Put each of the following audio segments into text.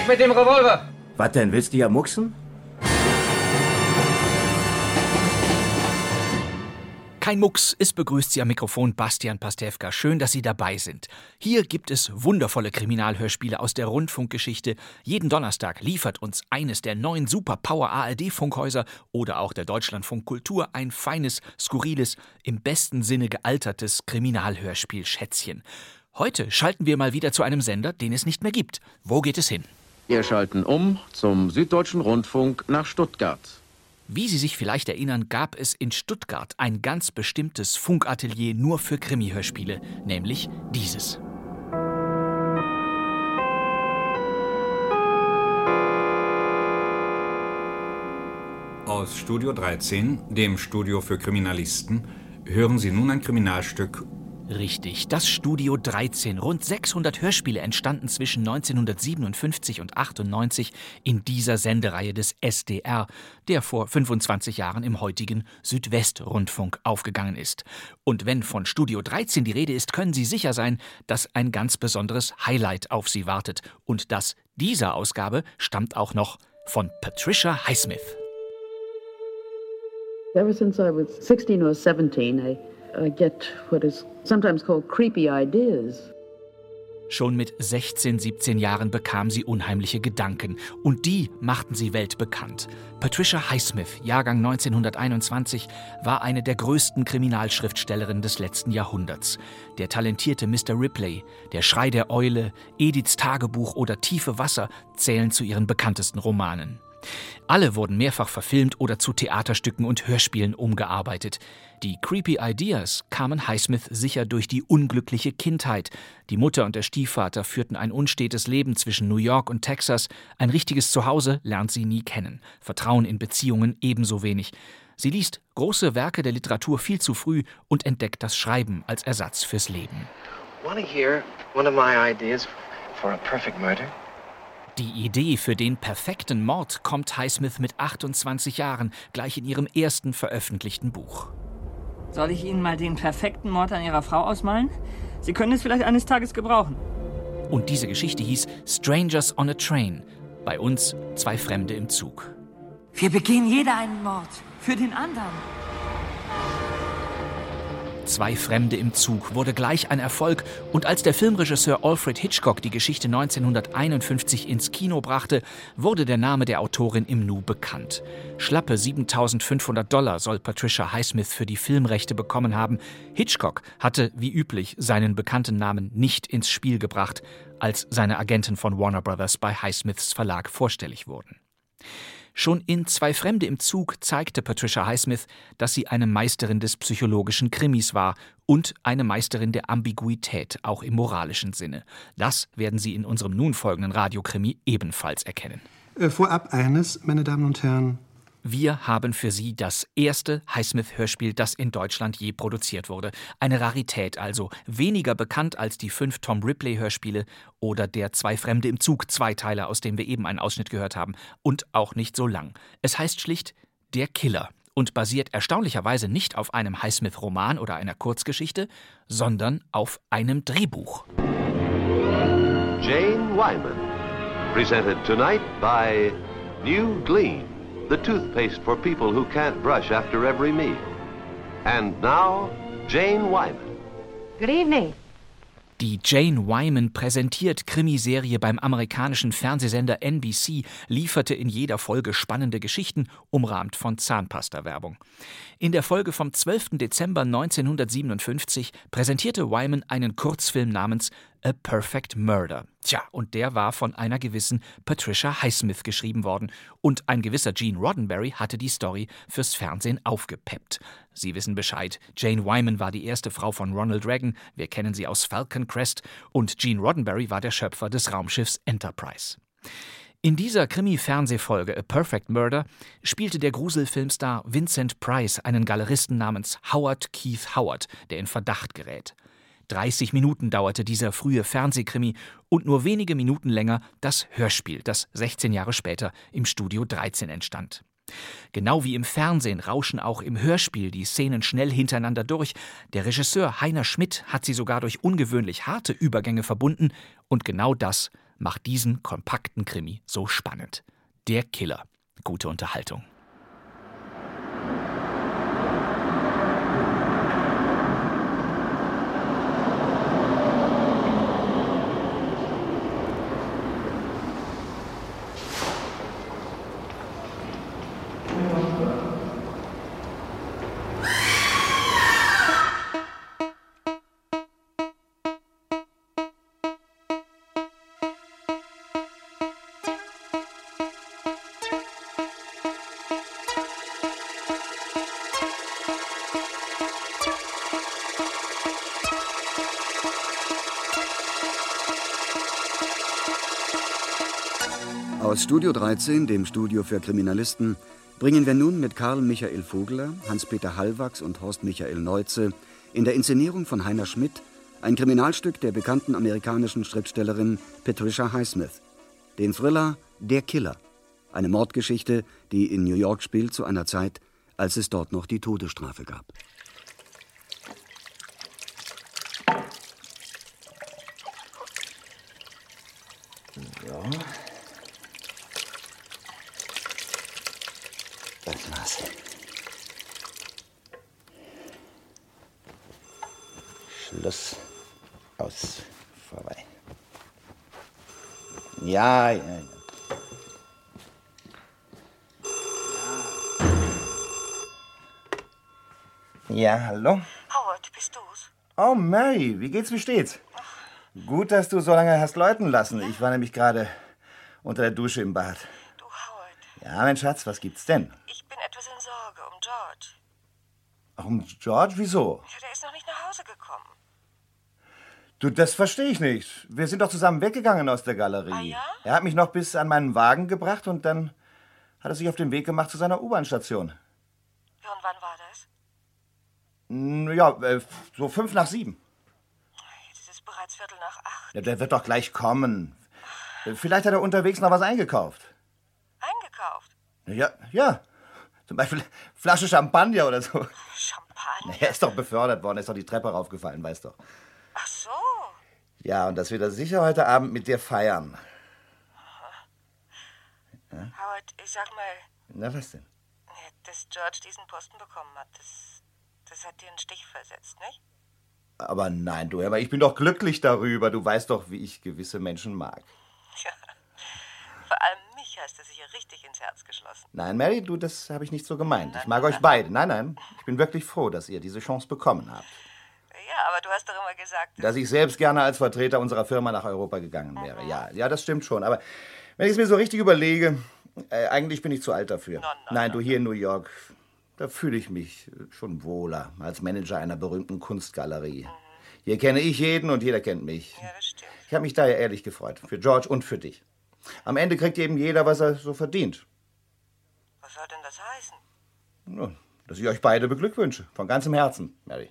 Weg mit dem Revolver! Was denn, willst du ja mucksen? Kein Mucks, es begrüßt Sie am Mikrofon Bastian Pastewka. Schön, dass Sie dabei sind. Hier gibt es wundervolle Kriminalhörspiele aus der Rundfunkgeschichte. Jeden Donnerstag liefert uns eines der neuen Superpower ARD-Funkhäuser oder auch der Deutschlandfunk Kultur ein feines, skurriles, im besten Sinne gealtertes Kriminalhörspiel-Schätzchen. Heute schalten wir mal wieder zu einem Sender, den es nicht mehr gibt. Wo geht es hin? Wir schalten um zum Süddeutschen Rundfunk nach Stuttgart. Wie Sie sich vielleicht erinnern, gab es in Stuttgart ein ganz bestimmtes Funkatelier nur für Krimi-Hörspiele, nämlich dieses. Aus Studio 13, dem Studio für Kriminalisten, hören Sie nun ein Kriminalstück. Richtig, das Studio 13. Rund 600 Hörspiele entstanden zwischen 1957 und 98 in dieser Sendereihe des SDR, der vor 25 Jahren im heutigen Südwestrundfunk aufgegangen ist. Und wenn von Studio 13 die Rede ist, können Sie sicher sein, dass ein ganz besonderes Highlight auf Sie wartet. Und das dieser Ausgabe stammt auch noch von Patricia Highsmith. Ever since I was 16 or 17, I, get what is sometimes called creepy ideas. Schon mit 16, 17 Jahren bekam sie unheimliche Gedanken und die machten sie weltbekannt. Patricia Highsmith, Jahrgang 1921, war eine der größten Kriminalschriftstellerinnen des letzten Jahrhunderts. Der talentierte Mr. Ripley, Der Schrei der Eule, Ediths Tagebuch oder Tiefe Wasser zählen zu ihren bekanntesten Romanen. Alle wurden mehrfach verfilmt oder zu Theaterstücken und Hörspielen umgearbeitet. Die Creepy Ideas kamen Highsmith sicher durch die unglückliche Kindheit. Die Mutter und der Stiefvater führten ein unstetes Leben zwischen New York und Texas. Ein richtiges Zuhause lernt sie nie kennen. Vertrauen in Beziehungen ebenso wenig. Sie liest große Werke der Literatur viel zu früh und entdeckt das Schreiben als Ersatz fürs Leben. Wanna hear one of my ideas for a perfect murder? Die Idee für den perfekten Mord kommt Highsmith mit 28 Jahren gleich in ihrem ersten veröffentlichten Buch. Soll ich Ihnen mal den perfekten Mord an Ihrer Frau ausmalen? Sie können es vielleicht eines Tages gebrauchen. Und diese Geschichte hieß Strangers on a Train. Bei uns zwei Fremde im Zug. Wir begehen jeder einen Mord. Für den anderen. Zwei Fremde im Zug wurde gleich ein Erfolg und als der Filmregisseur Alfred Hitchcock die Geschichte 1951 ins Kino brachte, wurde der Name der Autorin im Nu bekannt. Schlappe 7500 Dollar soll Patricia Highsmith für die Filmrechte bekommen haben. Hitchcock hatte, wie üblich, seinen bekannten Namen nicht ins Spiel gebracht, als seine Agenten von Warner Brothers bei Highsmiths Verlag vorstellig wurden. Schon in Zwei Fremde im Zug zeigte Patricia Highsmith, dass sie eine Meisterin des psychologischen Krimis war und eine Meisterin der Ambiguität, auch im moralischen Sinne. Das werden Sie in unserem nun folgenden Radiokrimi ebenfalls erkennen. Äh, vorab eines, meine Damen und Herren. Wir haben für Sie das erste Highsmith-Hörspiel, das in Deutschland je produziert wurde. Eine Rarität also, weniger bekannt als die fünf Tom Ripley-Hörspiele oder der Zwei Fremde im Zug Zweiteiler, aus dem wir eben einen Ausschnitt gehört haben, und auch nicht so lang. Es heißt schlicht Der Killer und basiert erstaunlicherweise nicht auf einem Highsmith-Roman oder einer Kurzgeschichte, sondern auf einem Drehbuch. Jane Wyman, presented tonight by New Gleam, the toothpaste for people who can't brush after every meal. And now, Jane Wyman. Good evening. Die Jane Wyman präsentiert Krimiserie beim amerikanischen Fernsehsender NBC lieferte in jeder Folge spannende Geschichten, umrahmt von Zahnpasta-Werbung. In der Folge vom 12. Dezember 1957 präsentierte Wyman einen Kurzfilm namens A Perfect Murder. Tja, und der war von einer gewissen Patricia Highsmith geschrieben worden. Und ein gewisser Gene Roddenberry hatte die Story fürs Fernsehen aufgepeppt. Sie wissen Bescheid. Jane Wyman war die erste Frau von Ronald Reagan. Wir kennen sie aus Falcon Crest. Und Gene Roddenberry war der Schöpfer des Raumschiffs Enterprise. In dieser Krimi-Fernsehfolge A Perfect Murder spielte der Gruselfilmstar Vincent Price einen Galeristen namens Howard Keith Howard, der in Verdacht gerät. 30 Minuten dauerte dieser frühe Fernsehkrimi und nur wenige Minuten länger das Hörspiel, das 16 Jahre später im Studio 13 entstand. Genau wie im Fernsehen rauschen auch im Hörspiel die Szenen schnell hintereinander durch. Der Regisseur Heiner Schmidt hat sie sogar durch ungewöhnlich harte Übergänge verbunden und genau das macht diesen kompakten Krimi so spannend. Der Killer. Gute Unterhaltung. Studio 13, dem Studio für Kriminalisten, bringen wir nun mit Karl Michael Vogler, Hans-Peter Hallwachs und Horst Michael Neuze in der Inszenierung von Heiner Schmidt ein Kriminalstück der bekannten amerikanischen Schriftstellerin Patricia Highsmith, den Thriller Der Killer, eine Mordgeschichte, die in New York spielt zu einer Zeit, als es dort noch die Todesstrafe gab. Ja. Das war's. Schluss. Aus. Vorbei. Ja, ja, ja. Ja, hallo? Howard, bist du's? Oh, Mary, wie geht's, wie steht's? Gut, dass du so lange hast läuten lassen. Ich war nämlich gerade unter der Dusche im Bad. Du, Howard. Ja, mein Schatz, was gibt's denn? Ich bin etwas in Sorge um George. Ach, um George? Wieso? Ja, der ist noch nicht nach Hause gekommen. Du, das verstehe ich nicht. Wir sind doch zusammen weggegangen aus der Galerie. Ah, ja? Er hat mich noch bis an meinen Wagen gebracht und dann hat er sich auf den Weg gemacht zu seiner U-Bahn-Station. Ja, und wann war das? Hm, Ja, äh, so fünf nach sieben. Jetzt ist es bereits Viertel nach acht. Ja, der wird doch gleich kommen. Äh, Vielleicht hat er unterwegs noch was eingekauft. Eingekauft? Ja, ja. Zum Beispiel Flasche Champagner oder so. Champagner? Er ist doch befördert worden, er ist doch die Treppe raufgefallen, weißt doch. Ja, und das wird er sicher heute Abend mit dir feiern. Howard, ich sag mal, Na, was denn? ja, dass George diesen Posten bekommen hat, das, das hat dir einen Stich versetzt, nicht? Aber nein, du, aber ich bin doch glücklich darüber. Du weißt doch, wie ich gewisse Menschen mag. Tja, vor allem mich hast du sicher richtig ins Herz geschlossen. Nein, Mary, du, das habe ich nicht so gemeint. Ich mag euch beide. Nein, nein, ich bin wirklich froh, dass ihr diese Chance bekommen habt. Ja, aber du hast doch immer gesagt, Dass ich selbst gerne als Vertreter unserer Firma nach Europa gegangen wäre. Ja, ja, das stimmt schon. Aber wenn ich es mir so richtig überlege, äh, eigentlich bin ich zu alt dafür. Nein, du hier in New York, da fühle ich mich schon wohler als Manager einer berühmten Kunstgalerie. Hier kenne ich jeden und jeder kennt mich. Ja, das stimmt. Ich habe mich daher ehrlich gefreut. Für George und für dich. Am Ende kriegt eben jeder, was er so verdient. Was soll denn das heißen? Nun, dass ich euch beide beglückwünsche. Von ganzem Herzen, Mary.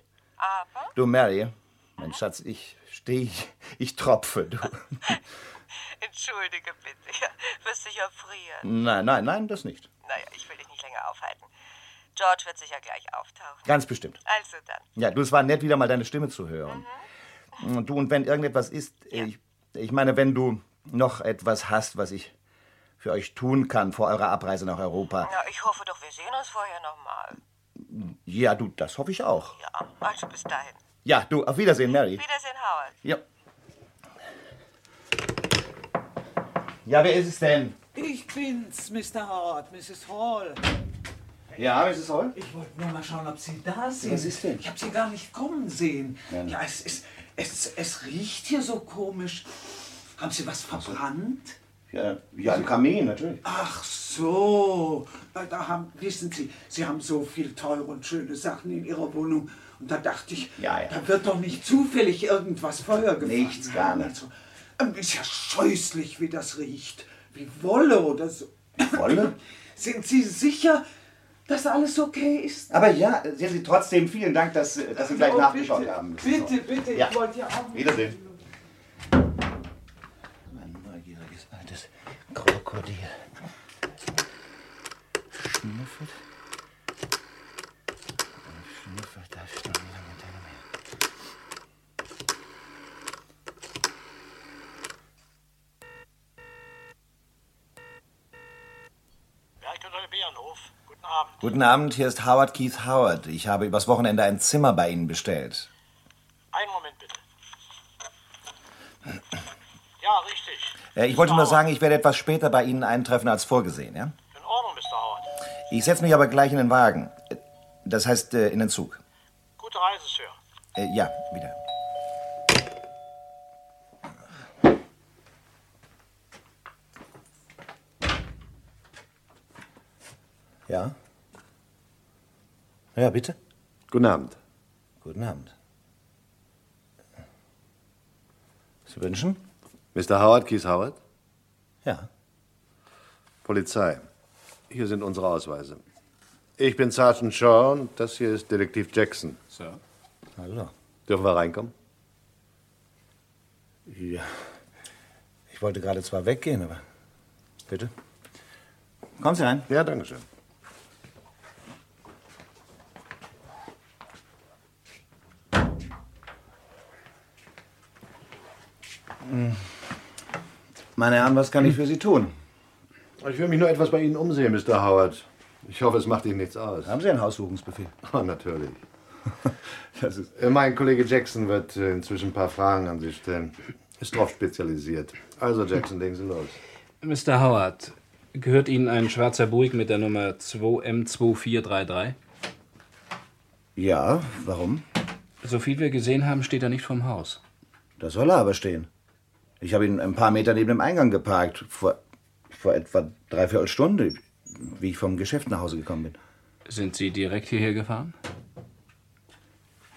Du, Mary, mein Schatz, ich stehe, ich, tropfe. Du. Entschuldige bitte, ja, wirst sicher frieren. Nein, nein, nein, das nicht. Naja, ich will dich nicht länger aufhalten. George wird sicher gleich auftauchen. Ganz bestimmt. Also dann. Ja, du, es war nett, wieder mal deine Stimme zu hören. Und du, und wenn irgendetwas ist, ich, ich meine, wenn du noch etwas hast, was ich für euch tun kann vor eurer Abreise nach Europa. Ja, ich hoffe doch, wir sehen uns vorher nochmal. Ja, du, das hoffe ich auch. Ja, also bis dahin. Ja, du, auf Wiedersehen, Mary. Wiedersehen, Howard. Ja. Ja, wer ist es denn? Ich bin's, Mr. Howard, Mrs. Hall. Ja, Mrs. Hall? Ich wollte nur mal schauen, ob Sie da sind. Was ist denn? Ich habe Sie gar nicht kommen sehen. Ja, Ja, es ist, Es, es riecht hier so komisch. Haben Sie was verbrannt? Ja, ja, im Kamin, natürlich. Ach so. Weil Da haben, wissen Sie, Sie haben so viel teure und schöne Sachen in Ihrer Wohnung. Und da dachte ich, Ja, ja. da wird doch nicht zufällig irgendwas Feuer gefangen. Nichts, gar nicht. Also, ähm, ist ja scheußlich, wie das riecht. Wie Wolle oder so. Wolle? Sind Sie sicher, dass alles okay ist? Aber ja, sehen Sie trotzdem vielen Dank, dass, dass Sie gleich Oh, nachgeschaut bitte, haben. Bitte, bitte, Ja. ich wollte ja auch. Wiedersehen. Ein neugieriges altes Krokodil. Schnüffelt. Schnüffelt da stundenlang hinter mir. Guten Abend. Guten Abend, hier ist Howard Keith Howard. Ich habe übers Wochenende ein Zimmer bei Ihnen bestellt. Einen Moment bitte. Ja, richtig. Äh, Ich wollte nur sagen, ich werde etwas später bei Ihnen eintreffen als vorgesehen, ja? In Ordnung, Mr. Howard. Ich setze mich aber gleich in den Wagen. Äh, Das heißt, äh, in den Zug. Gute Reise, Sir. Äh, ja, wieder. Ja? Ja, bitte? Guten Abend. Guten Abend. Sie wünschen? Mr. Howard, Keith Howard? Ja. Polizei. Hier sind unsere Ausweise. Ich bin Sergeant Shaw und das hier ist Detektiv Jackson. Sir. Hallo. Dürfen wir reinkommen? Ja. Ich wollte gerade zwar weggehen, aber. Bitte? Kommen Sie rein. Ja, danke schön. Meine Herren, was kann ich für Sie tun? Ich will mich nur etwas bei Ihnen umsehen, Mr. Howard. Ich hoffe, es macht Ihnen nichts aus. Haben Sie einen Haussuchungsbefehl? Oh, natürlich. Das ist. Äh, Mein Kollege Jackson wird äh, inzwischen ein paar Fragen an Sie stellen. Ist drauf spezialisiert. Also, Jackson, legen Sie los. Mr. Howard, gehört Ihnen ein schwarzer Buick mit der Nummer 2M2433? Ja, warum? So viel wir gesehen haben, steht er nicht vom Haus. Da soll er aber stehen. Ich habe ihn ein paar Meter neben dem Eingang geparkt. Vor, vor etwa dreiviertel Stunde, wie ich vom Geschäft nach Hause gekommen bin. Sind Sie direkt hierher gefahren?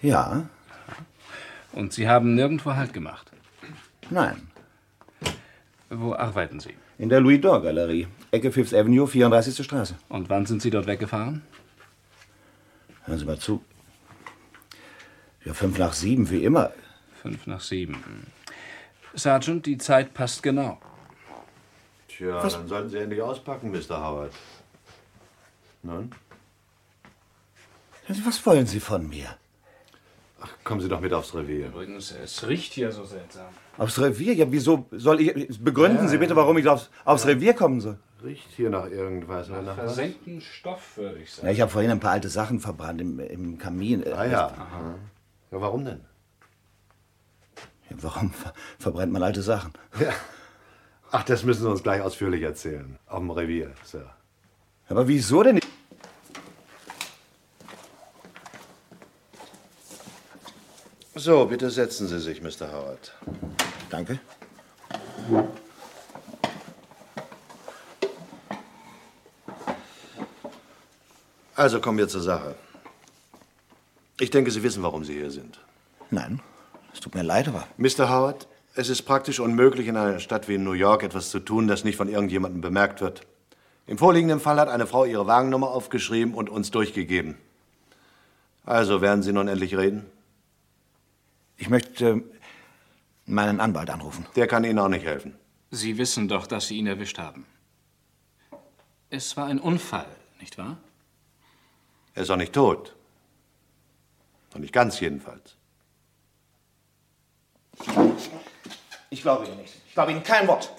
Ja, Und Sie haben nirgendwo Halt gemacht? nein. Wo arbeiten Sie? In der Louis Dore Galerie. Ecke Fifth Avenue, 34. Straße. Und wann sind Sie dort weggefahren? Hören Sie mal zu. Ja, fünf nach sieben, wie immer. Fünf nach sieben. Sergeant, die Zeit passt genau. Tja, Was? dann sollten Sie endlich auspacken, Mr. Howard. Nun? Was wollen Sie von mir? Ach, kommen Sie doch mit aufs Revier. Übrigens, es riecht hier so seltsam. Aufs Revier? Ja, wieso soll ich. Begründen Ja, Sie bitte, ja. warum ich aufs, aufs Revier kommen soll. Riecht hier nach irgendwas? oder nach was? Versenkten Stoff, würde ich sagen. Ja, ich habe vorhin ein paar alte Sachen verbrannt im, im Kamin. Ah ja. Aha. ja. Warum denn? Warum ver verbrennt man alte Sachen? Ja. Ach, das müssen Sie uns gleich ausführlich erzählen. Auf dem Revier, Sir. Aber wieso denn? So, bitte setzen Sie sich, Mr. Howard. Danke. Also kommen wir zur Sache. Ich denke, Sie wissen, warum Sie hier sind. Nein, es tut mir leid, aber. Mr. Howard, es ist praktisch unmöglich, in einer Stadt wie New York etwas zu tun, das nicht von irgendjemandem bemerkt wird. Im vorliegenden Fall hat eine Frau ihre Wagennummer aufgeschrieben und uns durchgegeben. Also, werden Sie nun endlich reden? Ich möchte meinen Anwalt anrufen. Der kann Ihnen auch nicht helfen. Sie wissen doch, dass Sie ihn erwischt haben. Es war ein Unfall, nicht wahr? Er ist auch nicht tot. Noch nicht ganz jedenfalls. Ich glaube Ihnen nicht. Ich glaube Ihnen kein Wort.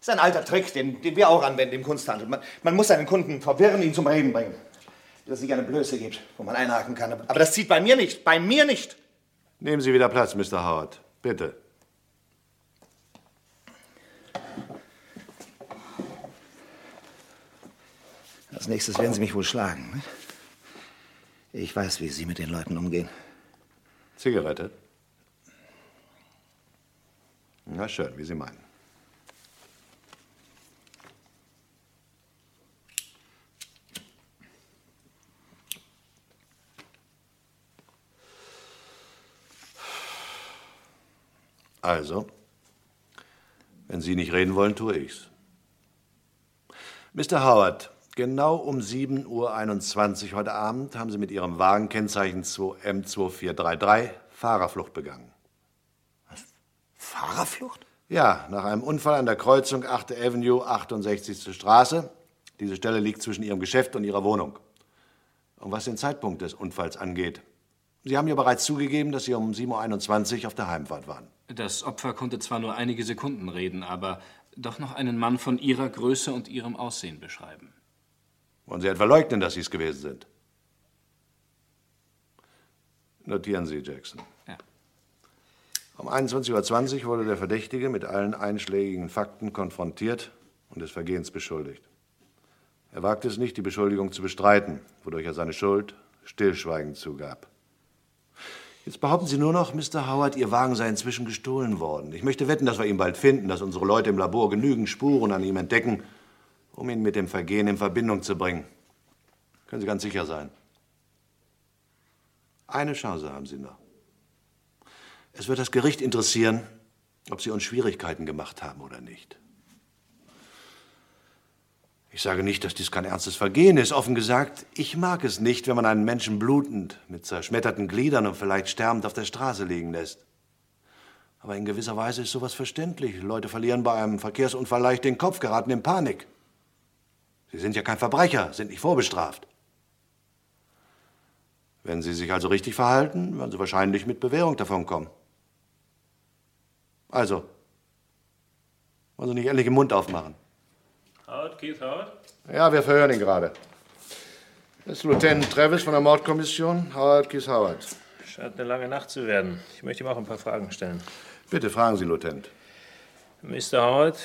Das ist ein alter Trick, den, den wir auch anwenden im Kunsthandel. Man, man muss seinen Kunden verwirren, ihn zum Reden bringen. Dass es nicht eine Blöße gibt, wo man einhaken kann. Aber das zieht bei mir nicht. Bei mir nicht. Nehmen Sie wieder Platz, Mr. Howard. Bitte. Als nächstes werden Sie mich wohl schlagen. Ne? Ich weiß, wie Sie mit den Leuten umgehen. Zigarette? Na schön, wie Sie meinen. Also, wenn Sie nicht reden wollen, tue ich's. Mr. Howard, genau um 7.21 Uhr heute Abend haben Sie mit Ihrem Wagen Kennzeichen 2M2433 Fahrerflucht begangen. Fahrerflucht? Ja, nach einem Unfall an der Kreuzung 8. Avenue, 68. Straße. Diese Stelle liegt zwischen Ihrem Geschäft und Ihrer Wohnung. Und was den Zeitpunkt des Unfalls angeht, Sie haben ja bereits zugegeben, dass Sie um 7.21 Uhr auf der Heimfahrt waren. Das Opfer konnte zwar nur einige Sekunden reden, aber doch noch einen Mann von ihrer Größe und ihrem Aussehen beschreiben. Wollen Sie etwa leugnen, dass Sie es gewesen sind? Notieren Sie, Jackson. Um 21.20 Uhr wurde der Verdächtige mit allen einschlägigen Fakten konfrontiert und des Vergehens beschuldigt. Er wagte es nicht, die Beschuldigung zu bestreiten, wodurch er seine Schuld stillschweigend zugab. Jetzt behaupten Sie nur noch, Mr. Howard, Ihr Wagen sei inzwischen gestohlen worden. Ich möchte wetten, dass wir ihn bald finden, dass unsere Leute im Labor genügend Spuren an ihm entdecken, um ihn mit dem Vergehen in Verbindung zu bringen. Können Sie ganz sicher sein. Eine Chance haben Sie noch. Es wird das Gericht interessieren, ob Sie uns Schwierigkeiten gemacht haben oder nicht. Ich sage nicht, dass dies kein ernstes Vergehen ist. Offen gesagt, ich mag es nicht, wenn man einen Menschen blutend, mit zerschmetterten Gliedern und vielleicht sterbend auf der Straße liegen lässt. Aber in gewisser Weise ist sowas verständlich. Leute verlieren bei einem Verkehrsunfall leicht den Kopf, geraten in Panik. Sie sind ja kein Verbrecher, sind nicht vorbestraft. Wenn Sie sich also richtig verhalten, werden Sie wahrscheinlich mit Bewährung davonkommen. Also, wollen Sie nicht endlich den Mund aufmachen? Howard, Keith Howard? Ja, wir verhören ihn gerade. Das ist Lieutenant Travis von der Mordkommission, Howard Keith Howard. Scheint eine lange Nacht zu werden. Ich möchte ihm auch ein paar Fragen stellen. Bitte fragen Sie, Lieutenant. Mr. Howard,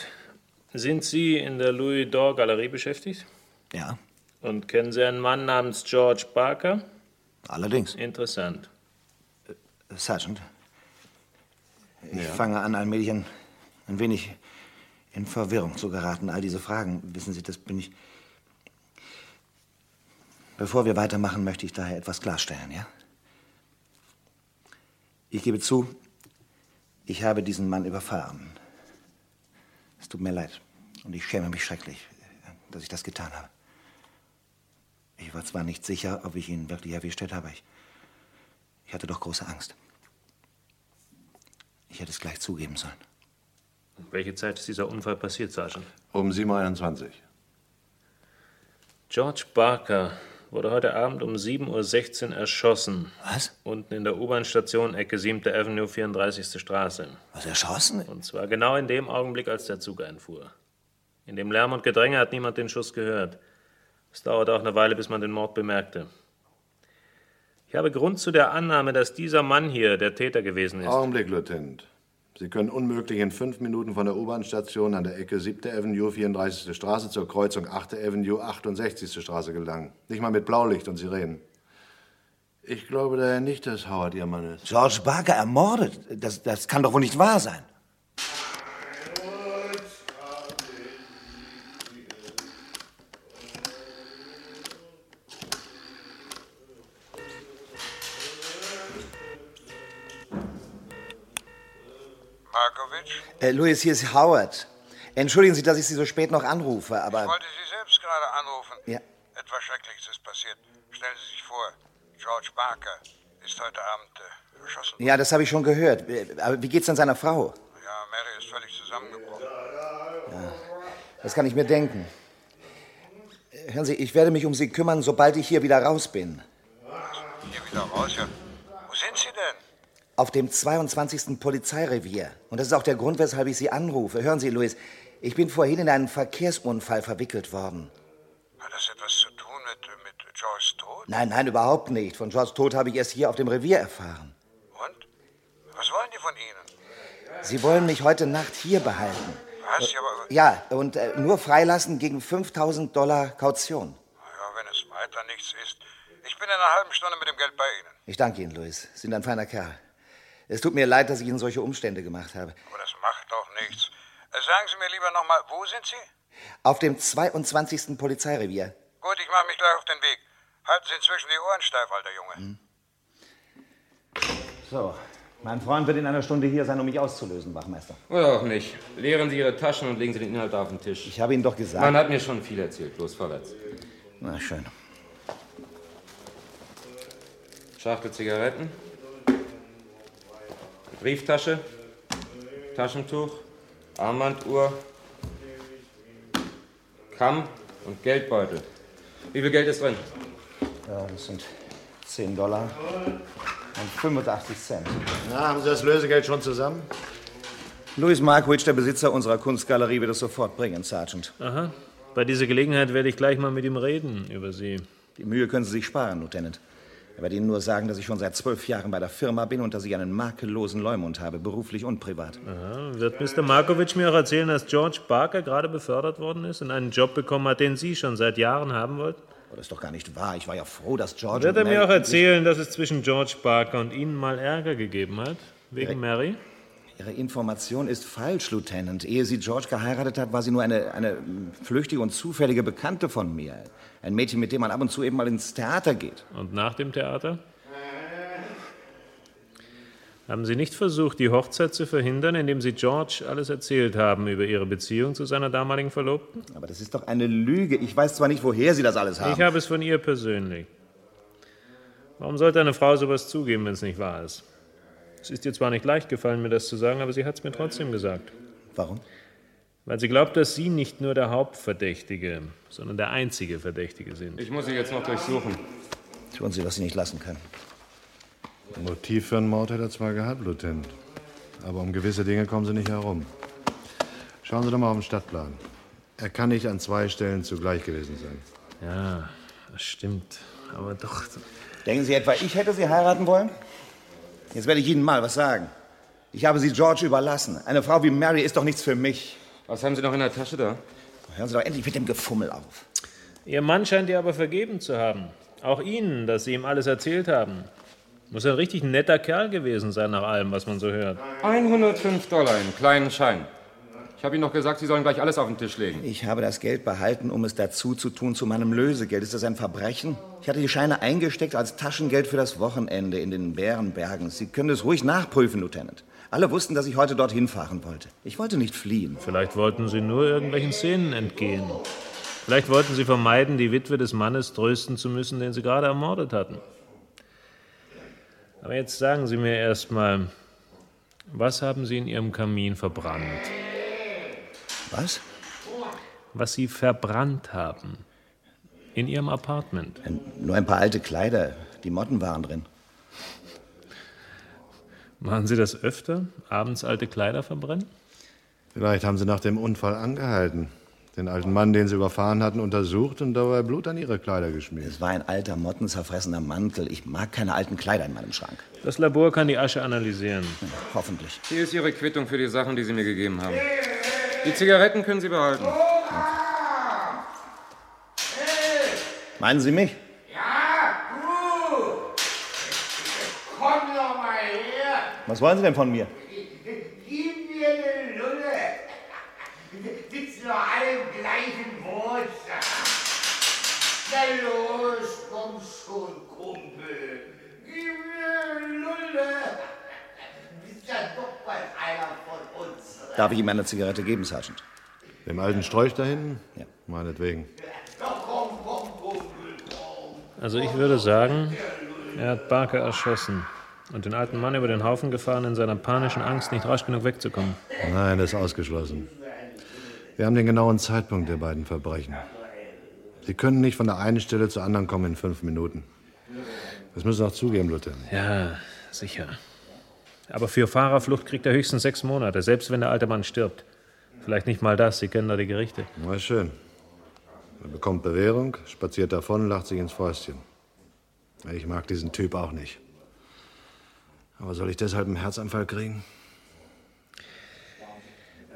sind Sie in der Louis Dore Galerie beschäftigt? Ja, Und kennen Sie einen Mann namens George Barker? allerdings. Interessant. Sergeant, ich Ja? fange an, allmählich ein, ein wenig in Verwirrung zu geraten. All diese Fragen, wissen Sie, das bin ich. Bevor wir weitermachen, möchte ich daher etwas klarstellen, ja? Ich gebe zu, ich habe diesen Mann überfahren. Es tut mir leid und ich schäme mich schrecklich, dass ich das getan habe. Ich war zwar nicht sicher, ob ich ihn wirklich erwischt hätte, aber ich, ich hatte doch große Angst. Ich hätte es gleich zugeben sollen. Welche Zeit ist dieser Unfall passiert, Sergeant? Um 7.21 Uhr. George Barker wurde heute Abend um 7.16 Uhr erschossen. Was? Unten in der U-Bahn-Station Ecke 7. Avenue, 34. Straße. Was, erschossen? Und zwar genau in dem Augenblick, als der Zug einfuhr. In dem Lärm und Gedränge hat niemand den Schuss gehört. Es dauerte auch eine Weile, bis man den Mord bemerkte. Ich habe Grund zu der Annahme, dass dieser Mann hier der Täter gewesen ist. Augenblick, Lieutenant. Sie können unmöglich in fünf Minuten von der U-Bahn-Station an der Ecke 7. Avenue, 34. Straße zur Kreuzung 8. Avenue, 68. Straße gelangen. Nicht mal mit Blaulicht und Sirenen. Ich glaube daher nicht, dass Howard Ihr Mann ist. George Barker ermordet? Das, das kann doch wohl nicht wahr sein. Markovic? Äh, Louis, hier ist Howard. Entschuldigen Sie, dass ich Sie so spät noch anrufe, aber. Ich wollte Sie selbst gerade anrufen. Ja. Etwas Schreckliches ist passiert. Stellen Sie sich vor, George Barker ist heute Abend äh, erschossen. Ja, das habe ich schon gehört. Äh, Aber wie geht's denn seiner Frau? Ja, Mary ist völlig zusammengebrochen. Das kann ich mir denken. Äh, Hören Sie, ich werde mich um Sie kümmern, sobald ich hier wieder raus bin. Hier wieder raus, ja. Wo sind Sie denn? Auf dem 22. Polizeirevier. Und das ist auch der Grund, weshalb ich Sie anrufe. Hören Sie, Louis, ich bin vorhin in einen Verkehrsunfall verwickelt worden. Hat das etwas zu tun mit, mit Georges Tod? Nein, nein, überhaupt nicht. Von Georges Tod habe ich erst hier auf dem Revier erfahren. Und? Was wollen die von Ihnen? Sie wollen mich heute Nacht hier behalten. Was? Ja, und äh, nur freilassen gegen 5000 Dollar Kaution. ja, wenn es weiter nichts ist. Ich bin in einer halben Stunde mit dem Geld bei Ihnen. Ich danke Ihnen, Louis. Sie sind ein feiner Kerl. Es tut mir leid, dass ich Ihnen solche Umstände gemacht habe. Oh, das macht doch nichts. Äh, sagen Sie mir lieber nochmal, wo sind Sie? Auf dem 22. Polizeirevier. Gut, ich mache mich gleich auf den Weg. Halten Sie inzwischen die Ohren steif, alter Junge. So, mein Freund wird in einer Stunde hier sein, um mich auszulösen, Wachmeister. Oder auch nicht. Leeren Sie Ihre Taschen und legen Sie den Inhalt auf den Tisch. Ich habe Ihnen doch gesagt. Man hat mir schon viel erzählt. Los, vorwärts. Na, schön. Schachtel Zigaretten. Brieftasche. Taschentuch. Armbanduhr. Kamm und Geldbeutel. Wie viel Geld ist drin? Ja, das sind 10 Dollar und 85 Cent. Na, haben Sie das Lösegeld schon zusammen? Louis Markwitch, der Besitzer unserer Kunstgalerie, wird es sofort bringen, Sergeant. Aha. Bei dieser Gelegenheit werde ich gleich mal mit ihm reden über Sie. Die Mühe können Sie sich sparen, Lieutenant. Er wird Ihnen nur sagen, dass ich schon seit zwölf Jahren bei der Firma bin und dass ich einen makellosen Leumund habe, beruflich und privat. Aha. Wird Mr. Markovic mir auch erzählen, dass George Barker gerade befördert worden ist und einen Job bekommen hat, den Sie schon seit Jahren haben wollten? Oh, das ist doch gar nicht wahr. Ich war ja froh, dass George. Wird er mir auch erzählen, dass es zwischen George Barker und Ihnen mal Ärger gegeben hat? Wegen. Mary? Ihre Information ist falsch, Lieutenant. Ehe sie George geheiratet hat, war sie nur eine, eine flüchtige und zufällige Bekannte von mir. Ein Mädchen, mit dem man ab und zu eben mal ins Theater geht. Und nach dem Theater? Haben Sie nicht versucht, die Hochzeit zu verhindern, indem Sie George alles erzählt haben über Ihre Beziehung zu seiner damaligen Verlobten? Aber das ist doch eine Lüge. Ich weiß zwar nicht, woher Sie das alles haben. Ich habe es von ihr persönlich. Warum sollte eine Frau sowas zugeben, wenn es nicht wahr ist? Es ist ihr zwar nicht leicht gefallen, mir das zu sagen, aber sie hat es mir trotzdem gesagt. Warum? Weil sie glaubt, dass Sie nicht nur der Hauptverdächtige, sondern der einzige Verdächtige sind. Ich muss Sie jetzt noch durchsuchen. Tun Sie, was Sie nicht lassen können. Ein Motiv für einen Mord hat er zwar gehabt, Lieutenant. Aber um gewisse Dinge kommen Sie nicht herum. Schauen Sie doch mal auf den Stadtplan. Er kann nicht an zwei Stellen zugleich gewesen sein. Ja, das stimmt. Aber doch. Denken Sie etwa, ich hätte Sie heiraten wollen? Jetzt werde ich Ihnen mal was sagen. Ich habe Sie George überlassen. Eine Frau wie Mary ist doch nichts für mich. Was haben Sie noch in der Tasche da? Hören Sie doch endlich mit dem Gefummel auf. Ihr Mann scheint ihr aber vergeben zu haben. Auch Ihnen, dass Sie ihm alles erzählt haben. Muss ein richtig netter Kerl gewesen sein, nach allem, was man so hört. 105 Dollar in kleinen Schein. Ich habe Ihnen noch gesagt, Sie sollen gleich alles auf den Tisch legen. Ich habe das Geld behalten, um es dazu zu tun zu meinem Lösegeld. Ist das ein Verbrechen? Ich hatte die Scheine eingesteckt als Taschengeld für das Wochenende in den Bärenbergen. Sie können es ruhig nachprüfen, Lieutenant. Alle wussten, dass ich heute dorthin fahren wollte. Ich wollte nicht fliehen. Vielleicht wollten Sie nur irgendwelchen Szenen entgehen. Vielleicht wollten Sie vermeiden, die Witwe des Mannes trösten zu müssen, den Sie gerade ermordet hatten. Aber jetzt sagen Sie mir erst mal, was haben Sie in Ihrem Kamin verbrannt? Was? Was Sie verbrannt haben. In Ihrem Apartment. Nur ein paar alte Kleider. Die Motten waren drin. Machen Sie das öfter? Abends alte Kleider verbrennen? Vielleicht haben Sie nach dem Unfall angehalten. Den alten Mann, den Sie überfahren hatten, untersucht und dabei Blut an Ihre Kleider geschmiert. Es war ein alter, mottenzerfressener Mantel. Ich mag keine alten Kleider in meinem Schrank. Das Labor kann die Asche analysieren. Hoffentlich. Hier ist Ihre Quittung für die Sachen, die Sie mir gegeben haben. Die Zigaretten können Sie behalten. Meinen Sie mich? Komm doch mal her! Was wollen Sie denn von mir? Gib mir eine Lulle! Sitzen doch alle im gleichen Boot. Na los, komm schon, Kumpel. Gib mir eine Lulle! Bist ja doch bald einer von uns. Darf ich ihm eine Zigarette geben, Sergeant? Dem alten Strolch da hinten? Ja. Meinetwegen. Doch, komm, komm, Kumpel, komm. Also ich würde sagen, er hat Barker erschossen und den alten Mann über den Haufen gefahren, in seiner panischen Angst nicht rasch genug wegzukommen. Nein, das ist ausgeschlossen. Wir haben den genauen Zeitpunkt der beiden Verbrechen. Sie können nicht von der einen Stelle zur anderen kommen in fünf Minuten. Das müssen Sie auch zugeben, Lieutenant. Ja, sicher. Aber für Fahrerflucht kriegt er höchstens sechs Monate, selbst wenn der alte Mann stirbt. Vielleicht nicht mal das, Sie kennen da die Gerichte. Na schön. Er bekommt Bewährung, spaziert davon, lacht sich ins Fäustchen. Ich mag diesen Typ auch nicht. Aber soll ich deshalb einen Herzanfall kriegen?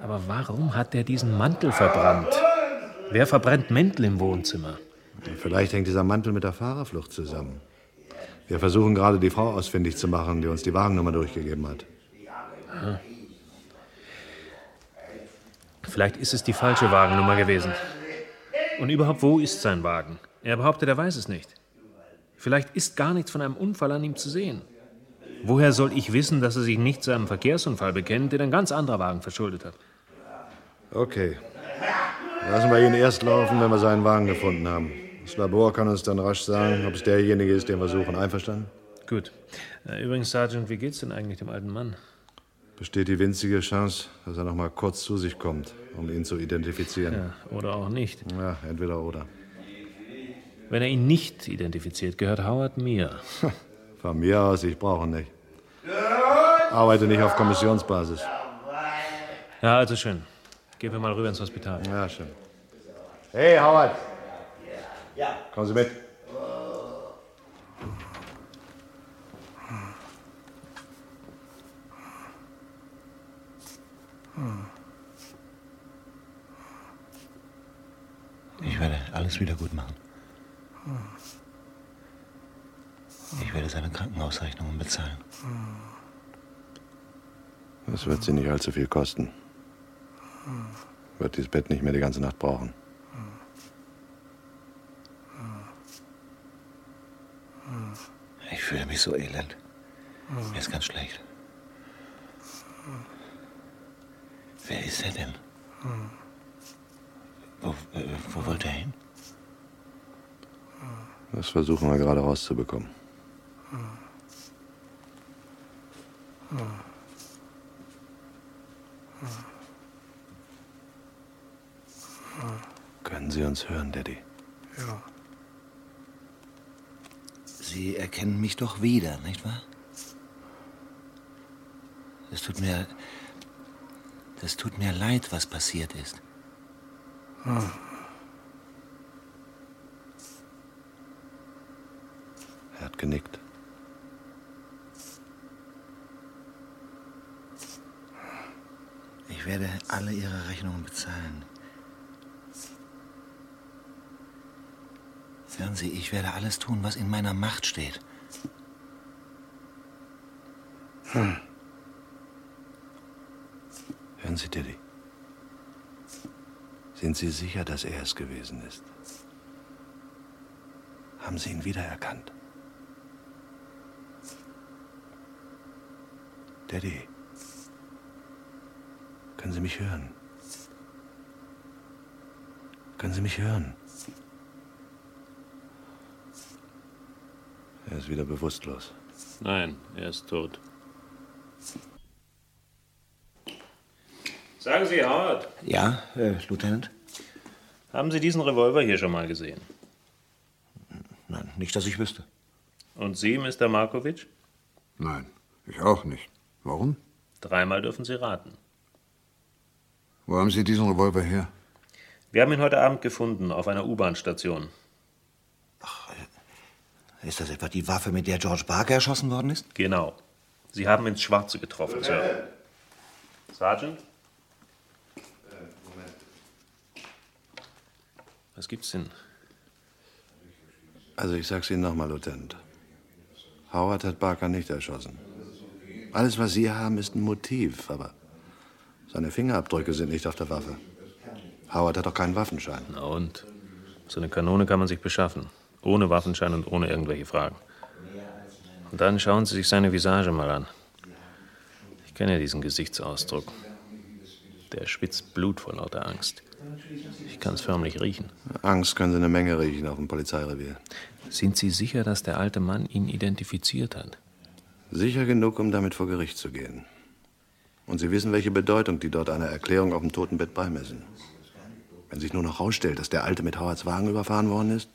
Aber warum hat er diesen Mantel verbrannt? Wer verbrennt Mäntel im Wohnzimmer? Vielleicht hängt dieser Mantel mit der Fahrerflucht zusammen. Wir versuchen gerade, die Frau ausfindig zu machen, die uns die Wagennummer durchgegeben hat. Aha. Vielleicht ist es die falsche Wagennummer gewesen. Und überhaupt, wo ist sein Wagen? Er behauptet, er weiß es nicht. Vielleicht ist gar nichts von einem Unfall an ihm zu sehen. Woher soll ich wissen, dass er sich nicht zu einem Verkehrsunfall bekennt, den ein ganz anderer Wagen verschuldet hat? Okay. Lassen wir ihn erst laufen, wenn wir seinen Wagen gefunden haben. Das Labor kann uns dann rasch sagen, ob es derjenige ist, den wir suchen. Einverstanden? Gut. Äh, Übrigens, Sergeant, wie geht's denn eigentlich dem alten Mann? Besteht die winzige Chance, dass er noch mal kurz zu sich kommt, um ihn zu identifizieren. Ja, oder auch nicht. Ja, entweder oder. Wenn er ihn nicht identifiziert, gehört Howard mir. Von mir aus, ich brauche ihn nicht. Arbeite nicht auf Kommissionsbasis. Ja, also schön. Gehen wir mal rüber ins Hospital. Ja, schön. Hey, Howard. Ja. Kommen Sie mit. Ich werde alles wieder gut machen. Ich werde seine Krankenhausrechnungen bezahlen. Das wird Sie nicht allzu viel kosten. Wird dieses Bett nicht mehr die ganze Nacht brauchen. Ich fühle mich so elend. Mir ist ganz schlecht. Wer ist er denn? Wo, äh, wo wollte er hin? Das versuchen wir gerade rauszubekommen. Können Sie uns hören, Daddy? Ja. Sie erkennen mich doch wieder, nicht wahr? Es tut mir. Es tut mir leid, was passiert ist. Er hat genickt. Ich werde alle Ihre Rechnungen bezahlen. Hören Sie, ich werde alles tun, was in meiner Macht steht. Hm. Hören Sie, Daddy. Sind Sie sicher, dass er es gewesen ist? Haben Sie ihn wiedererkannt? Daddy, können Sie mich hören? Können Sie mich hören? Ist wieder bewusstlos. Nein, er ist tot. Sagen Sie, Howard, Ja, äh, Lieutenant? haben Sie diesen Revolver hier schon mal gesehen? Nein, nicht, dass ich wüsste. Und Sie, Mr. Markovic? Nein, ich auch nicht. Warum? Dreimal dürfen Sie raten. Wo haben Sie diesen Revolver her? Wir haben ihn heute Abend gefunden auf einer U-Bahn-Station. Ist das etwa die Waffe, mit der George Barker erschossen worden ist? Genau. Sie haben ins Schwarze getroffen, Sir. Sergeant? Was gibt's denn? Also ich sag's Ihnen nochmal, Lieutenant. Howard hat Barker nicht erschossen. Alles, was Sie haben, ist ein Motiv, aber seine Fingerabdrücke sind nicht auf der Waffe. Howard hat doch keinen Waffenschein. Na und? So eine Kanone kann man sich beschaffen. Ohne Waffenschein und ohne irgendwelche Fragen. Und dann schauen Sie sich seine Visage mal an. Ich kenne diesen Gesichtsausdruck. Der schwitzt Blut vor lauter Angst. Ich kann es förmlich riechen. Angst können Sie eine Menge riechen auf dem Polizeirevier. Sind Sie sicher, dass der alte Mann ihn identifiziert hat? Sicher genug, um damit vor Gericht zu gehen. Und Sie wissen, welche Bedeutung die dort einer Erklärung auf dem Totenbett beimessen. Wenn sich nur noch herausstellt, dass der Alte mit Howards Wagen überfahren worden ist,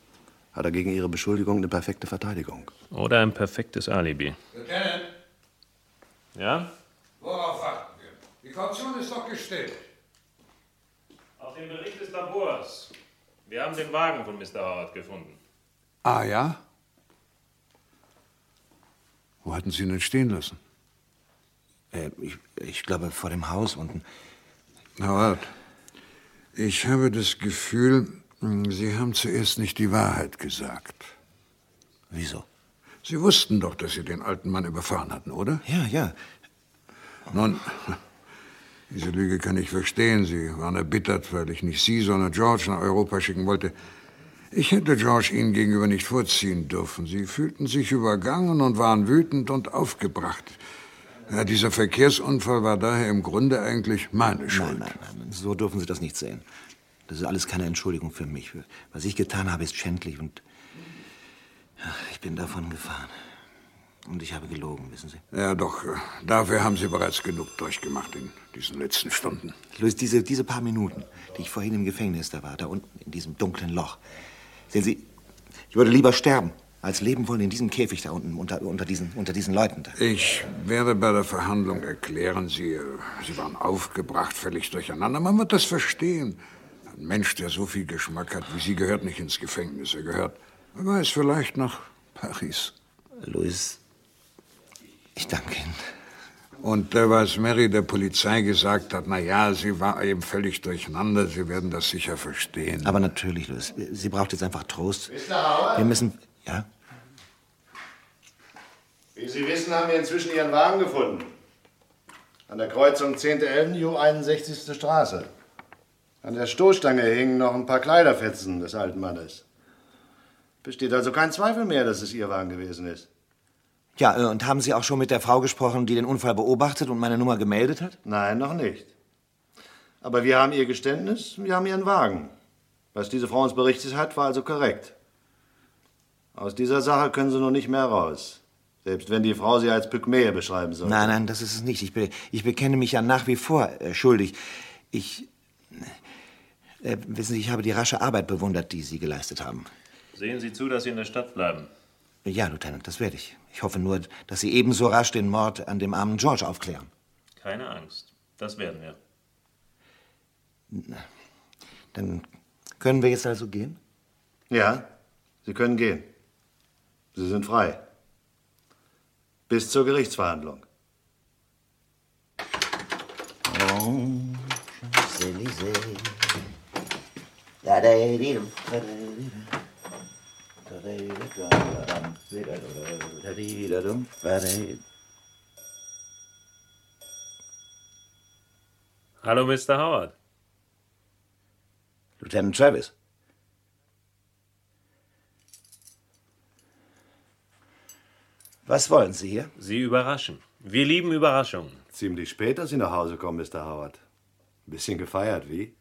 hat er gegen Ihre Beschuldigung eine perfekte Verteidigung. Oder ein perfektes Alibi. Lieutenant, Ja? worauf warten wir? Die Kaution ist doch gestellt. Auf dem Bericht des Labors. Wir haben den Wagen von Mr. Howard gefunden. Ah ja? Wo hatten Sie ihn denn stehen lassen? Äh, ich, ich glaube, vor dem Haus unten. Howard, ich habe das Gefühl, Sie haben zuerst nicht die Wahrheit gesagt. Wieso? Sie wussten doch, dass Sie den alten Mann überfahren hatten, oder? Ja, ja. Nun, diese Lüge kann ich verstehen. Sie waren erbittert, weil ich nicht Sie, sondern George nach Europa schicken wollte. Ich hätte George Ihnen gegenüber nicht vorziehen dürfen. Sie fühlten sich übergangen und waren wütend und aufgebracht. Ja, dieser Verkehrsunfall war daher im Grunde eigentlich meine Schuld. Nein, nein, nein, so dürfen Sie das nicht sehen. Das ist alles keine Entschuldigung für mich. Was ich getan habe, ist schändlich und ich bin davon gefahren. Und ich habe gelogen, wissen Sie. Ja, doch, äh, dafür haben Sie bereits genug durchgemacht in diesen letzten Stunden. Louis, diese, diese paar Minuten, die ich vorhin im Gefängnis da war, da unten in diesem dunklen Loch. Sehen Sie, ich würde lieber sterben, als leben wollen in diesem Käfig da unten unter, unter, diesen, unter diesen Leuten da. Ich werde bei der Verhandlung erklären, Sie, äh, Sie waren aufgebracht, völlig durcheinander. Man wird das verstehen. Ein Mensch, der so viel Geschmack hat wie Sie, gehört nicht ins Gefängnis. Er gehört, wer weiß, vielleicht nach Paris. Louis, ich danke Ihnen. Und äh, was Mary der Polizei gesagt hat, na ja, sie war eben völlig durcheinander. Sie werden das sicher verstehen. Aber natürlich, Louis. Sie braucht jetzt einfach Trost. Mr. Howard? Wir müssen. Ja? Wie Sie wissen, haben wir inzwischen Ihren Wagen gefunden. An der Kreuzung 10. Avenue, 61. Straße. An der Stoßstange hingen noch ein paar Kleiderfetzen des alten Mannes. Besteht also kein Zweifel mehr, dass es Ihr Wagen gewesen ist. Ja, äh, und haben Sie auch schon mit der Frau gesprochen, die den Unfall beobachtet und meine Nummer gemeldet hat? Nein, noch nicht. Aber wir haben Ihr Geständnis, wir haben Ihren Wagen. Was diese Frau uns berichtet hat, war also korrekt. Aus dieser Sache können Sie noch nicht mehr raus. Selbst wenn die Frau Sie als Pygmäe beschreiben soll. Nein, nein, das ist es nicht. Ich, be ich bekenne mich ja nach wie vor äh, schuldig. Ich. Äh, wissen Sie, ich habe die rasche Arbeit bewundert, die Sie geleistet haben. Sehen Sie zu, dass Sie in der Stadt bleiben. Ja, Lieutenant, das werde ich. Ich hoffe nur, dass Sie ebenso rasch den Mord an dem armen George aufklären. Keine Angst. Das werden wir. Dann können wir jetzt also gehen? Ja, Sie können gehen. Sie sind frei. Bis zur Gerichtsverhandlung. Oh, Hallo, Mr. Howard. Lieutenant Travis. Was wollen Sie hier? Sie überraschen. Wir lieben Überraschungen. Ziemlich spät, dass Sie nach Hause kommen, Mr. Howard. Ein bisschen gefeiert, wie?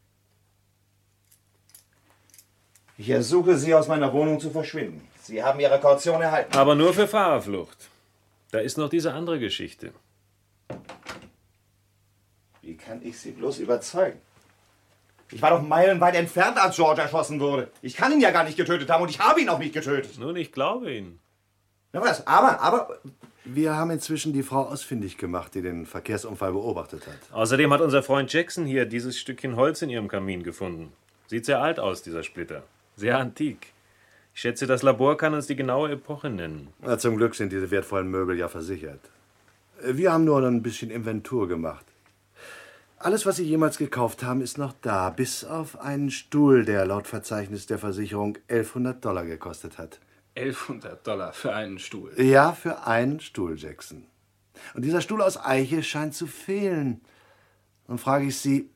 Ich ersuche Sie, aus meiner Wohnung zu verschwinden. Sie haben Ihre Kaution erhalten. Aber nur für Fahrerflucht. Da ist noch diese andere Geschichte. Wie kann ich Sie bloß überzeugen? Ich war doch meilenweit entfernt, als George erschossen wurde. Ich kann ihn ja gar nicht getötet haben und ich habe ihn auch nicht getötet. Nun, ich glaube Ihnen. Na was? Aber, aber. Wir haben inzwischen die Frau ausfindig gemacht, die den Verkehrsunfall beobachtet hat. Außerdem hat unser Freund Jackson hier dieses Stückchen Holz in Ihrem Kamin gefunden. Sieht sehr alt aus, dieser Splitter. Sehr antik. Ich schätze, das Labor kann uns die genaue Epoche nennen. Na, zum Glück sind diese wertvollen Möbel ja versichert. Wir haben nur ein bisschen Inventur gemacht. Alles, was Sie jemals gekauft haben, ist noch da, bis auf einen Stuhl, der laut Verzeichnis der Versicherung 1100 Dollar gekostet hat. 1100 Dollar für einen Stuhl. Ja, für einen Stuhl, Jackson. Und dieser Stuhl aus Eiche scheint zu fehlen. Nun frage ich Sie,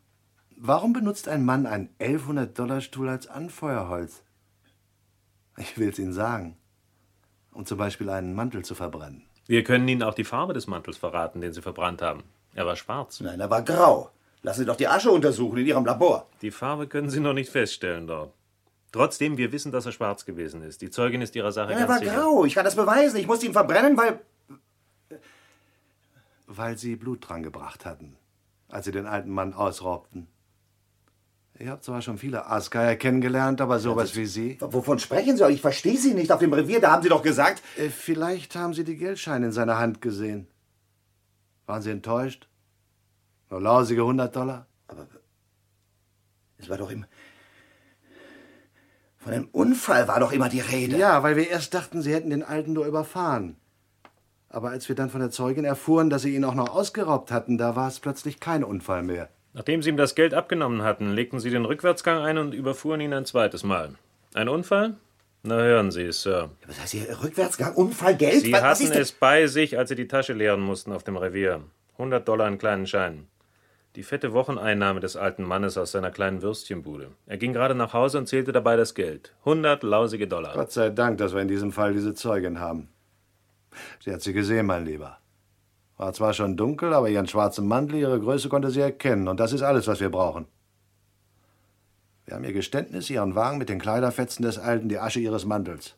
warum benutzt ein Mann einen 1100-Dollar-Stuhl als Anfeuerholz? Ich will es Ihnen sagen. Um zum Beispiel einen Mantel zu verbrennen. Wir können Ihnen auch die Farbe des Mantels verraten, den Sie verbrannt haben. Er war schwarz. Nein, er war grau. Lassen Sie doch die Asche untersuchen in Ihrem Labor. Die Farbe können Sie noch nicht feststellen dort. Trotzdem, wir wissen, dass er schwarz gewesen ist. Die Zeugin ist Ihrer Sache er ganz war sicher. grau. Ich kann das beweisen. Ich musste ihn verbrennen, weil. Weil Sie Blut dran gebracht hatten, als Sie den alten Mann ausraubten. Ihr habt zwar schon viele Askeier kennengelernt, aber sowas wie Sie. Wovon sprechen Sie? Ich verstehe Sie nicht. Auf dem Revier, da haben Sie doch gesagt. Äh, Vielleicht haben Sie die Geldscheine in seiner Hand gesehen. Waren Sie enttäuscht? Nur lausige 100 Dollar? Aber es war doch im. Von einem Unfall war doch immer die Rede. Ja, weil wir erst dachten, Sie hätten den Alten nur überfahren. Aber als wir dann von der Zeugin erfuhren, dass Sie ihn auch noch ausgeraubt hatten, da war es plötzlich kein Unfall mehr. Nachdem Sie ihm das Geld abgenommen hatten, legten Sie den Rückwärtsgang ein und überfuhren ihn ein zweites Mal. Ein Unfall? Na hören Sie, Sir. Was heißt hier Rückwärtsgang, Unfall, Geld? Sie was, was hatten denn- es bei sich, als Sie die Tasche leeren mussten auf dem Revier. 100 Dollar in kleinen Scheinen. Die fette Wocheneinnahme des alten Mannes aus seiner kleinen Würstchenbude. Er ging gerade nach Hause und zählte dabei das Geld. 100 lausige Dollar. Gott sei Dank, dass wir in diesem Fall diese Zeugin haben. Sie hat sie gesehen, mein Lieber. War zwar schon dunkel, aber ihren schwarzen Mantel, ihre Größe konnte sie erkennen. Und das ist alles, was wir brauchen. Wir haben ihr Geständnis, ihren Wagen mit den Kleiderfetzen des Alten, die Asche ihres Mantels.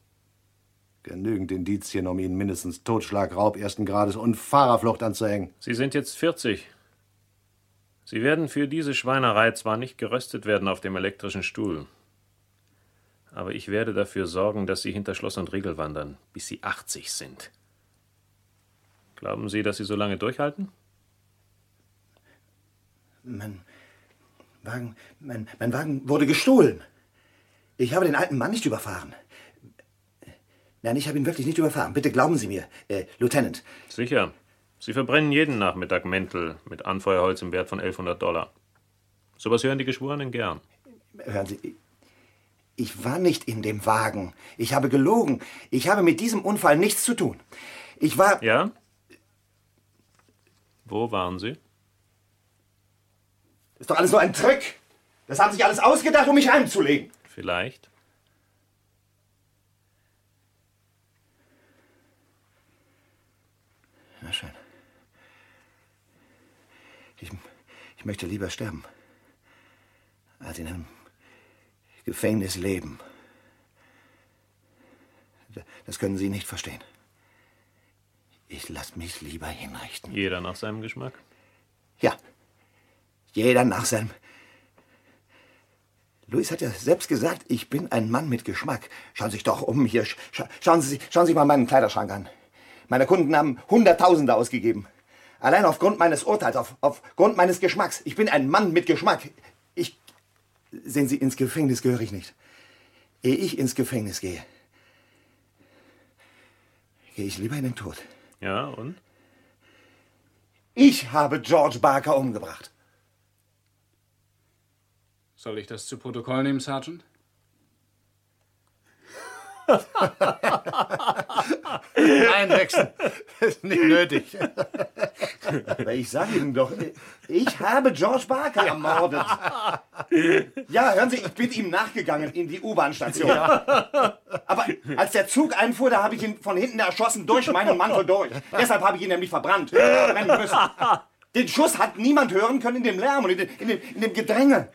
Genügend Indizien, um ihnen mindestens Totschlag, Raub ersten Grades und Fahrerflucht anzuhängen. Sie sind jetzt 40. Sie werden für diese Schweinerei zwar nicht geröstet werden auf dem elektrischen Stuhl, aber ich werde dafür sorgen, dass Sie hinter Schloss und Riegel wandern, bis Sie 80 sind. Glauben Sie, dass Sie so lange durchhalten? Mein Wagen, mein, mein Wagen wurde gestohlen. Ich habe den alten Mann nicht überfahren. Nein, ich habe ihn wirklich nicht überfahren. Bitte glauben Sie mir, äh, Lieutenant. Sicher. Sie verbrennen jeden Nachmittag Mäntel mit Anfeuerholz im Wert von 1100 Dollar. Sowas hören die Geschworenen gern. Hören Sie, ich war nicht in dem Wagen. Ich habe gelogen. Ich habe mit diesem Unfall nichts zu tun. Ich war. Ja? Wo waren Sie? Ist doch alles nur ein Trick. Das haben sich alles ausgedacht, um mich heimzulegen. Vielleicht. Na schön. Ich, ich möchte lieber sterben, als in einem Gefängnis leben. Das können Sie nicht verstehen. Ich lasse mich lieber hinrichten. Jeder nach seinem Geschmack. Ja. Jeder nach seinem. Luis hat ja selbst gesagt, ich bin ein Mann mit Geschmack. Schauen Sie sich doch um hier. Scha schauen, Sie, sich- schauen Sie sich mal meinen Kleiderschrank an. Meine Kunden haben Hunderttausende ausgegeben. Allein aufgrund meines Urteils, auf, aufgrund meines Geschmacks. Ich bin ein Mann mit Geschmack. Ich. Sehen Sie, ins Gefängnis gehöre ich nicht. Ehe ich ins Gefängnis gehe, gehe ich lieber in den Tod. Ja, und? Ich habe George Barker umgebracht. Soll ich das zu Protokoll nehmen, Sergeant? Das ist nicht nötig. Ich sage Ihnen doch, ich habe George Barker ermordet. Ja, hören Sie, ich bin ihm nachgegangen in die U-Bahn-Station. Aber als der Zug einfuhr, da habe ich ihn von hinten erschossen, durch meinen Mantel durch. Deshalb habe ich ihn nämlich verbrannt. Brennen müssen. Den Schuss hat niemand hören können in dem Lärm und in dem, in dem, in dem Gedränge.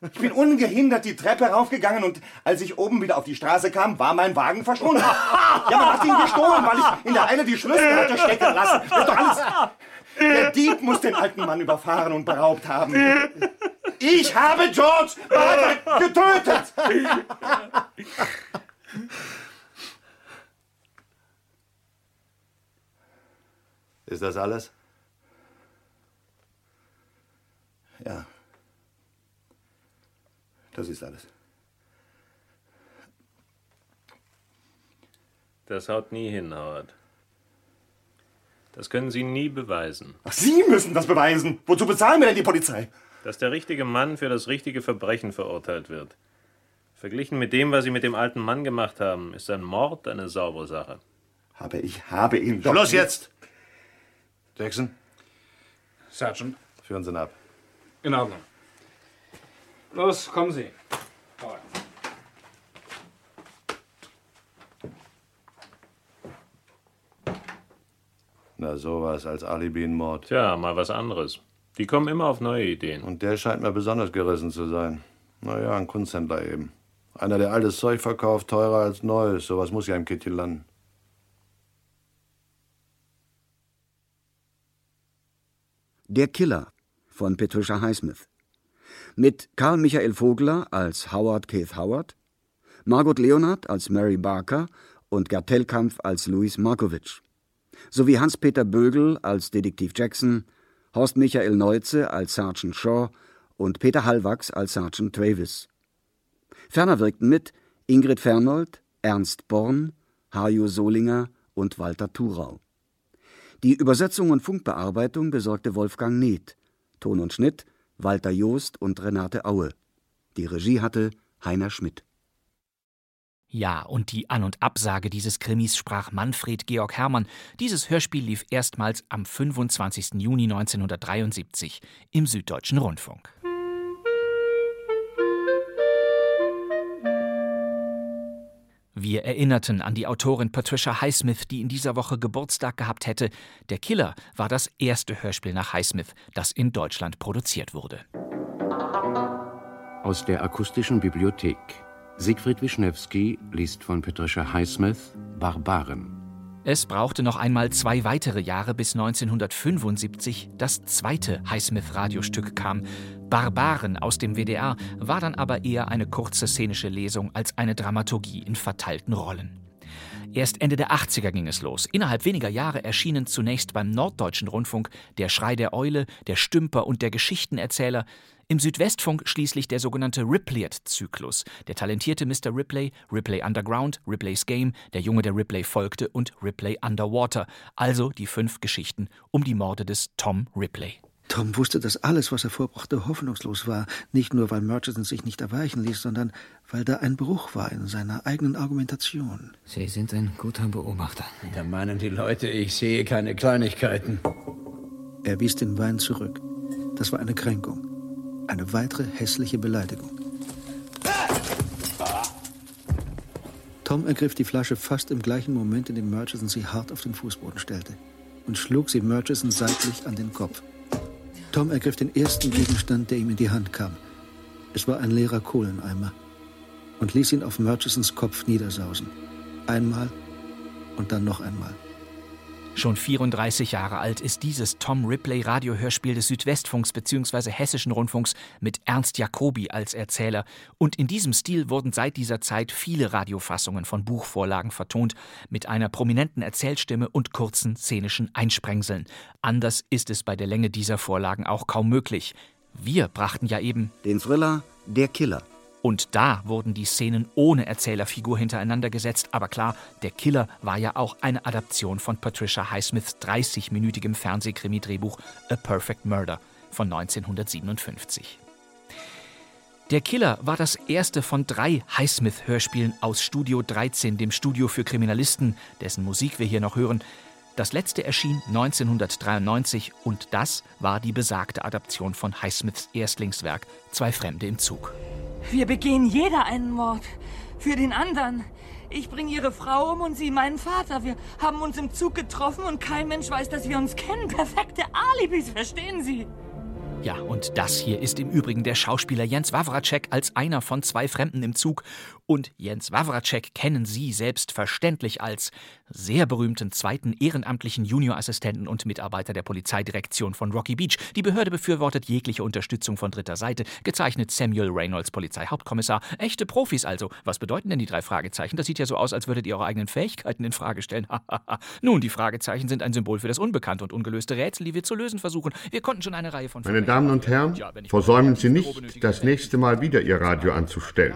Ich bin ungehindert die Treppe raufgegangen und als ich oben wieder auf die Straße kam, war mein Wagen verschwunden. Ja, man hat ihn gestohlen, weil ich in der Eile die Schlüssel hatte stecken lassen. Das ist doch alles. Der Dieb muss den alten Mann überfahren und beraubt haben. Ich habe George Barker getötet! Ist das alles? Ja. Das ist alles. Das haut nie hin, Howard. Das können Sie nie beweisen. Ach, Sie müssen das beweisen. Wozu bezahlen wir denn die Polizei? Dass der richtige Mann für das richtige Verbrechen verurteilt wird. Verglichen mit dem, was Sie mit dem alten Mann gemacht haben, ist ein Mord eine saubere Sache. Aber ich habe ihn doch. Schluss jetzt! Jackson, Sergeant, führen Sie ihn ab. in Ordnung. Los, kommen Sie. Howard. Na, sowas als Alibi-Mord. Tja, mal was anderes. Die kommen immer auf neue Ideen. Und der scheint mir besonders gerissen zu sein. Naja, ein Kunsthändler eben. Einer, der altes Zeug verkauft, teurer als neues. Sowas muss ja im Kitty landen. Der Killer von Patricia Highsmith. Mit Karl Michael Vogler als Howard Keith Howard, Margot Leonard als Mary Barker und Gerd Tellkampf als Louis Markovic. Sowie Hans-Peter Bögel als Detektiv Jackson, Horst Michael Neuze als Sergeant Shaw und Peter Hallwachs als Sergeant Travis. Ferner wirkten mit Ingrid Fernold, Ernst Born, Hajo Solinger und Walter Thurau. Die Übersetzung und Funkbearbeitung besorgte Wolfgang Neth. Ton und Schnitt Walter Joost und Renate Aue. Die Regie hatte Heiner Schmidt. Ja, und die An- und Absage dieses Krimis sprach Manfred Georg Hermann. Dieses Hörspiel lief erstmals am 25. Juni 1973 im Süddeutschen Rundfunk. Wir erinnerten an die Autorin Patricia Highsmith, die in dieser Woche Geburtstag gehabt hätte. Der Killer war das erste Hörspiel nach Highsmith, das in Deutschland produziert wurde. Aus der akustischen Bibliothek. Siegfried Wischnewski liest von Patricia Highsmith Barbaren. Es brauchte noch einmal zwei weitere Jahre, bis 1975 das zweite Highsmith-Radiostück kam. Barbaren aus dem WDR war dann aber eher eine kurze szenische Lesung als eine Dramaturgie in verteilten Rollen. Erst Ende der 80er ging es los. Innerhalb weniger Jahre erschienen zunächst beim Norddeutschen Rundfunk Der Schrei der Eule, Der Stümper und der Geschichtenerzähler. Im Südwestfunk schließlich der sogenannte Ripleyet-Zyklus. Der talentierte Mr. Ripley, Ripley Underground, Ripleys Game, Der Junge, der Ripley folgte und Ripley Underwater. Also die fünf Geschichten um die Morde des Tom Ripley. Tom wusste, dass alles, was er vorbrachte, hoffnungslos war. Nicht nur, weil Murchison sich nicht erweichen ließ, sondern weil da ein Bruch war in seiner eigenen Argumentation. Sie sind ein guter Beobachter. Da meinen die Leute, ich sehe keine Kleinigkeiten. Er wies den Wein zurück. Das war eine Kränkung. Eine weitere hässliche Beleidigung. Tom ergriff die Flasche fast im gleichen Moment, in dem Murchison sie hart auf den Fußboden stellte und schlug sie Murchison seitlich an den Kopf. Tom ergriff den ersten Gegenstand, der ihm in die Hand kam. Es war ein leerer Kohleneimer und ließ ihn auf Murchisons Kopf niedersausen. Einmal und dann noch einmal. Schon 34 Jahre alt ist dieses Tom Ripley Radiohörspiel des Südwestfunks bzw. Hessischen Rundfunks mit Ernst Jacobi als Erzähler. Und in diesem Stil wurden seit dieser Zeit viele Radiofassungen von Buchvorlagen vertont, mit einer prominenten Erzählstimme und kurzen szenischen Einsprengseln. Anders ist es bei der Länge dieser Vorlagen auch kaum möglich. Wir brachten ja eben den Thriller Der Killer und da wurden die Szenen ohne Erzählerfigur hintereinander gesetzt. Aber klar, der Killer war ja auch eine Adaption von Patricia Highsmiths 30-minütigem Fernsehkrimi-Drehbuch A Perfect Murder von 1957. Der Killer war das erste von drei Highsmith-Hörspielen aus Studio 13, dem Studio für Kriminalisten, dessen Musik wir hier noch hören. Das letzte erschien 1993 und das war die besagte Adaption von Highsmiths Erstlingswerk Zwei Fremde im Zug. Wir begehen jeder einen Mord. Für den anderen. Ich bringe Ihre Frau um und Sie meinen Vater. Wir haben uns im Zug getroffen und kein Mensch weiß, dass wir uns kennen. Perfekte Alibis, verstehen Sie? Ja, und das hier ist im Übrigen der Schauspieler Jens Wawracek als einer von zwei Fremden im Zug. Und Jens Wawracek kennen Sie selbstverständlich als sehr berühmten zweiten ehrenamtlichen Juniorassistenten und Mitarbeiter der Polizeidirektion von Rocky Beach. Die Behörde befürwortet jegliche Unterstützung von dritter Seite. Gezeichnet Samuel Reynolds, Polizeihauptkommissar. Echte Profis also. Was bedeuten denn die drei Fragezeichen? Das sieht ja so aus, als würdet ihr eure eigenen Fähigkeiten in Frage stellen. Nun, die Fragezeichen sind ein Symbol für das Unbekannte und ungelöste Rätsel, die wir zu lösen versuchen. Wir konnten schon eine Reihe von Meine Damen und Herren, versäumen Sie nicht, das nächste Mal wieder Ihr Radio anzustellen.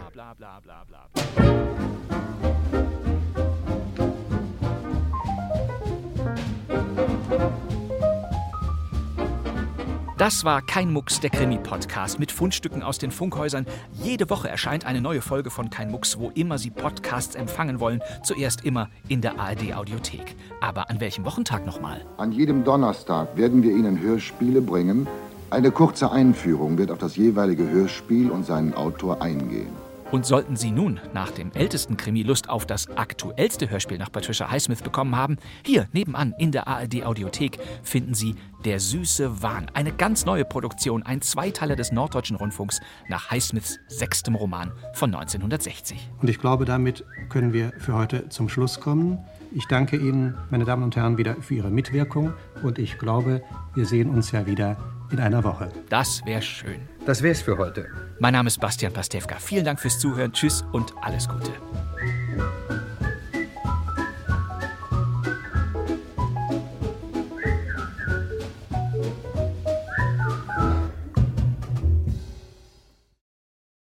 Das war kein Mucks, der Krimi-Podcast mit Fundstücken aus den Funkhäusern. Jede Woche erscheint eine neue Folge von Kein Mucks, wo immer Sie Podcasts empfangen wollen. Zuerst immer in der ARD-Audiothek. Aber an welchem Wochentag nochmal? An jedem Donnerstag werden wir Ihnen Hörspiele bringen. Eine kurze Einführung wird auf das jeweilige Hörspiel und seinen Autor eingehen. Und sollten Sie nun nach dem ältesten Krimi Lust auf das aktuellste Hörspiel nach Patricia Highsmith bekommen haben, hier nebenan in der ARD Audiothek finden Sie Der süße Wahn, eine ganz neue Produktion, ein Zweiteiler des Norddeutschen Rundfunks nach Highsmiths sechstem Roman von 1960. Und ich glaube, damit können wir für heute zum Schluss kommen. Ich danke Ihnen, meine Damen und Herren, wieder für Ihre Mitwirkung und ich glaube, wir sehen uns ja wieder in einer Woche. Das wäre schön. Das wär's für heute. Mein Name ist Bastian Pastewka. Vielen Dank fürs Zuhören. Tschüss und alles Gute.